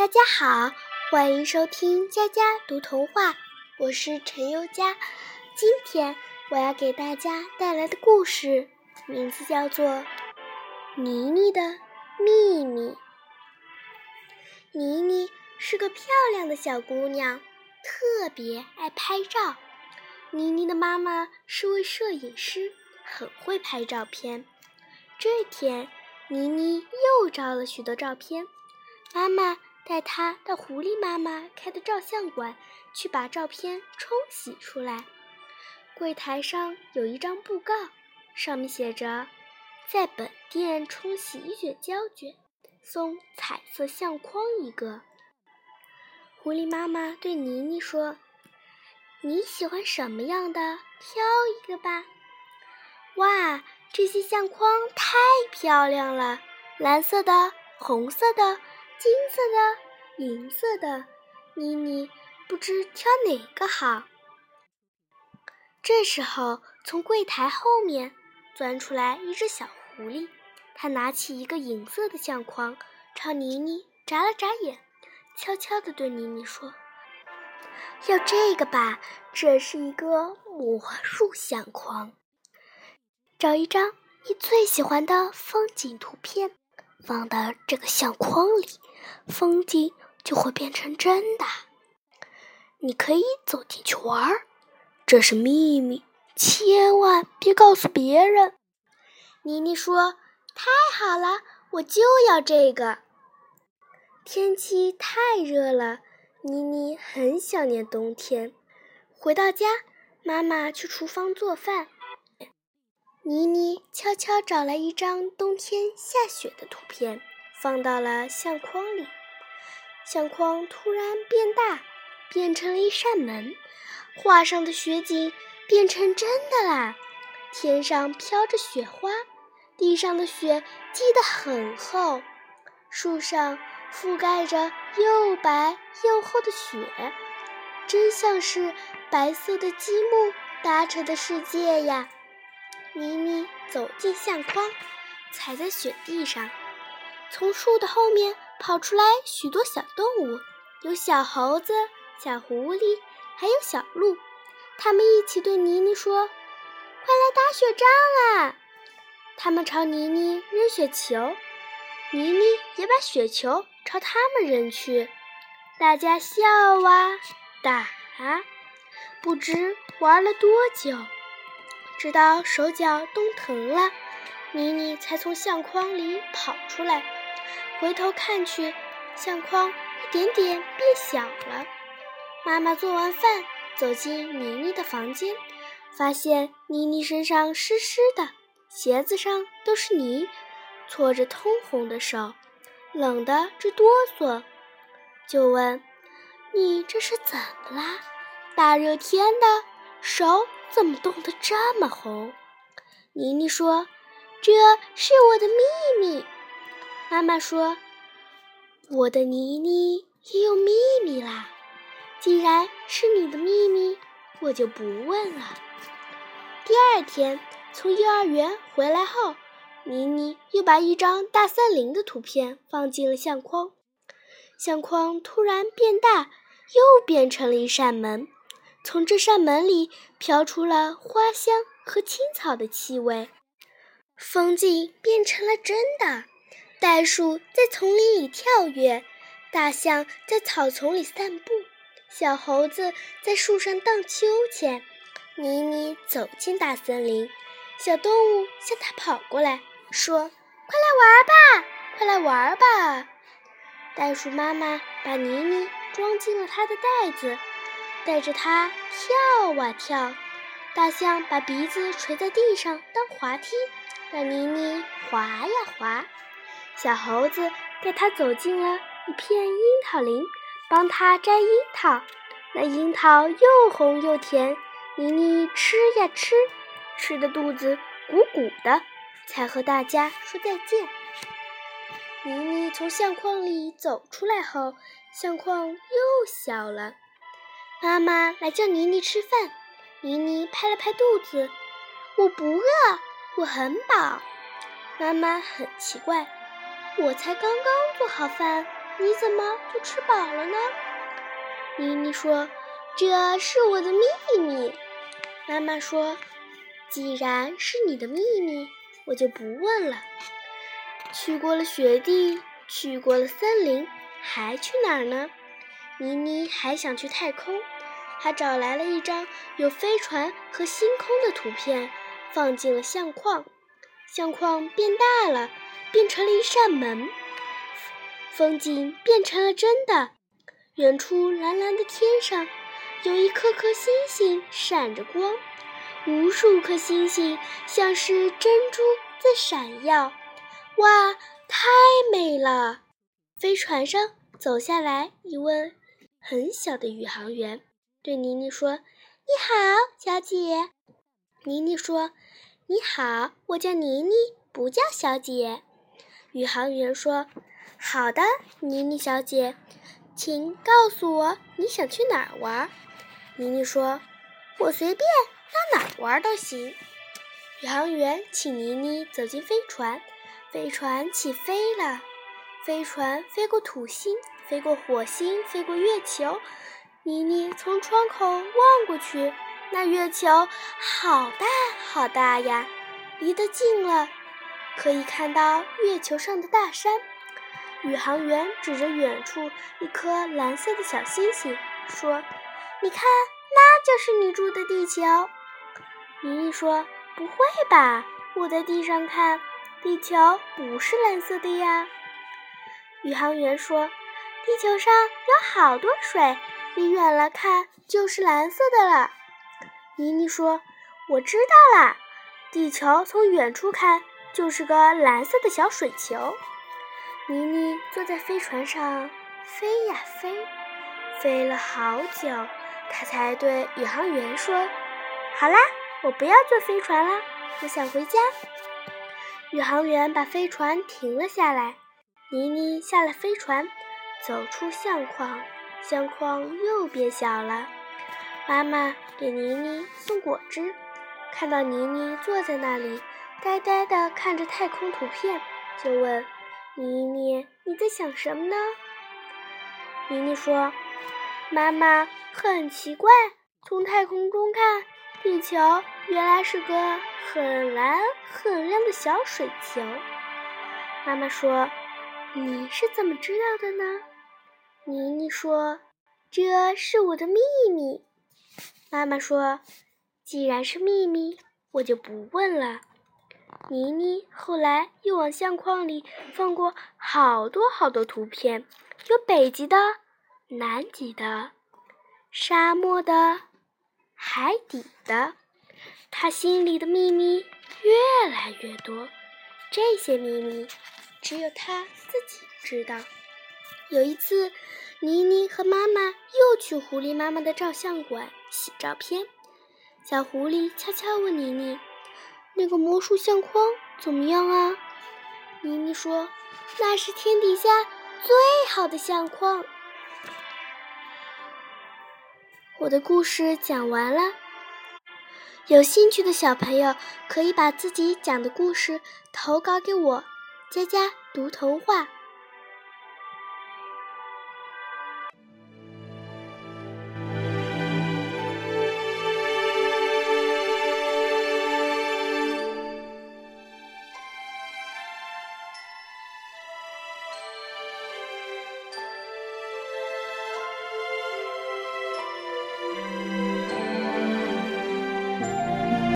大家好，欢迎收听佳佳读童话，我是陈宥佳。今天我要给大家带来的故事名字叫做《妮妮的秘密》。妮妮是个漂亮的小姑娘，特别爱拍照。妮妮的妈妈是位摄影师，很会拍照片。这天，妮妮又照了许多照片，妈妈。带他到狐狸妈妈开的照相馆去把照片冲洗出来。柜台上有一张布告，上面写着：“在本店冲洗一卷胶卷，送彩色相框一个。”狐狸妈妈对妮妮说：“你喜欢什么样的？挑一个吧。”哇，这些相框太漂亮了，蓝色的，红色的。金色的、银色的，妮妮不知挑哪个好。这时候，从柜台后面钻出来一只小狐狸，它拿起一个银色的相框，朝妮妮眨了眨眼，悄悄地对妮妮说：“要这个吧，这是一个魔术相框。找一张你最喜欢的风景图片。”放到这个相框里，风景就会变成真的。你可以走进去玩儿，这是秘密，千万别告诉别人。妮妮说：“太好了，我就要这个。”天气太热了，妮妮很想念冬天。回到家，妈妈去厨房做饭。妮妮悄悄找来一张冬天下雪的图片，放到了相框里。相框突然变大，变成了一扇门。画上的雪景变成真的啦！天上飘着雪花，地上的雪积得很厚，树上覆盖着又白又厚的雪，真像是白色的积木搭成的世界呀！妮妮走进相框，踩在雪地上。从树的后面跑出来许多小动物，有小猴子、小狐狸，还有小鹿。他们一起对妮妮说：“快来打雪仗啦！”他们朝妮妮扔雪球，妮妮也把雪球朝他们扔去。大家笑啊，打啊，不知玩了多久。直到手脚冻疼了，妮妮才从相框里跑出来。回头看去，相框一点点变小了。妈妈做完饭，走进妮妮的房间，发现妮妮身上湿湿的，鞋子上都是泥，搓着通红的手，冷得直哆嗦，就问：“你这是怎么啦？大热天的，手？”怎么冻得这么红？妮妮说：“这是我的秘密。”妈妈说：“我的妮妮也有秘密啦。既然是你的秘密，我就不问了。”第二天从幼儿园回来后，妮妮又把一张大森林的图片放进了相框，相框突然变大，又变成了一扇门。从这扇门里飘出了花香和青草的气味，风景变成了真的。袋鼠在丛林里跳跃，大象在草丛里散步，小猴子在树上荡秋千。妮妮走进大森林，小动物向它跑过来，说：“快来玩吧，快来玩吧！”袋鼠妈妈把妮妮装进了它的袋子。带着它跳啊跳，大象把鼻子垂在地上当滑梯，让妮妮滑呀滑。小猴子带它走进了一片樱桃林，帮它摘樱桃。那樱桃又红又甜，妮妮吃呀吃，吃的肚子鼓鼓的，才和大家说再见。妮妮从相框里走出来后，相框又小了。妈妈来叫妮妮吃饭，妮妮拍了拍肚子，我不饿，我很饱。妈妈很奇怪，我才刚刚做好饭，你怎么就吃饱了呢？”妮妮说：“这是我的秘密。”妈妈说：“既然是你的秘密，我就不问了。”去过了雪地，去过了森林，还去哪儿呢？妮妮还想去太空。她找来了一张有飞船和星空的图片，放进了相框。相框变大了，变成了一扇门。风景变成了真的。远处蓝蓝的天上，有一颗颗星星闪着光，无数颗星星像是珍珠在闪耀。哇，太美了！飞船上走下来一位很小的宇航员，对妮妮说：“你好，小姐。”妮妮说：“你好，我叫妮妮，不叫小姐。”宇航员说：“好的，妮妮小姐。”请告诉我你想去哪儿玩？妮妮说：“我随便到哪儿玩都行。”宇航员请妮妮走进飞船，飞船起飞了。飞船飞过土星，飞过火星，飞过月球。妮妮从窗口望过去，那月球好大好大呀，离得近了，可以看到月球上的大山。宇航员指着远处一颗蓝色的小星星，说：“你看，那就是你住的地球。”妮妮说：“不会吧？我在地上看，地球不是蓝色的呀。”宇航员说：“地球上有好多水，离远了看就是蓝色的了。”妮妮说：“我知道啦，地球从远处看就是个蓝色的小水球。”妮妮坐在飞船上飞呀飞，飞了好久，她才对宇航员说：“好啦，我不要坐飞船了，我想回家。”宇航员把飞船停了下来，妮妮下了飞船，走出相框，相框又变小了。妈妈给妮妮送果汁，看到妮妮坐在那里，呆呆地看着太空图片，就问。妮妮，你在想什么呢？妮妮说：“妈妈，很奇怪，从太空中看，地球原来是个很蓝很亮的小水球。”妈妈说：“你是怎么知道的呢？”妮妮说：“这是我的秘密。”妈妈说：“既然是秘密，我就不问了。”妮妮后来又往相框里放过好多好多图片，有北极的、南极的、沙漠的、海底的。她心里的秘密越来越多，这些秘密只有她自己知道。有一次，妮妮和妈妈又去狐狸妈妈的照相馆洗照片，小狐狸悄悄问妮妮。这个魔术相框怎么样啊？妮妮说：“那是天底下最好的相框。”我的故事讲完了，有兴趣的小朋友可以把自己讲的故事投稿给我，佳佳读童话。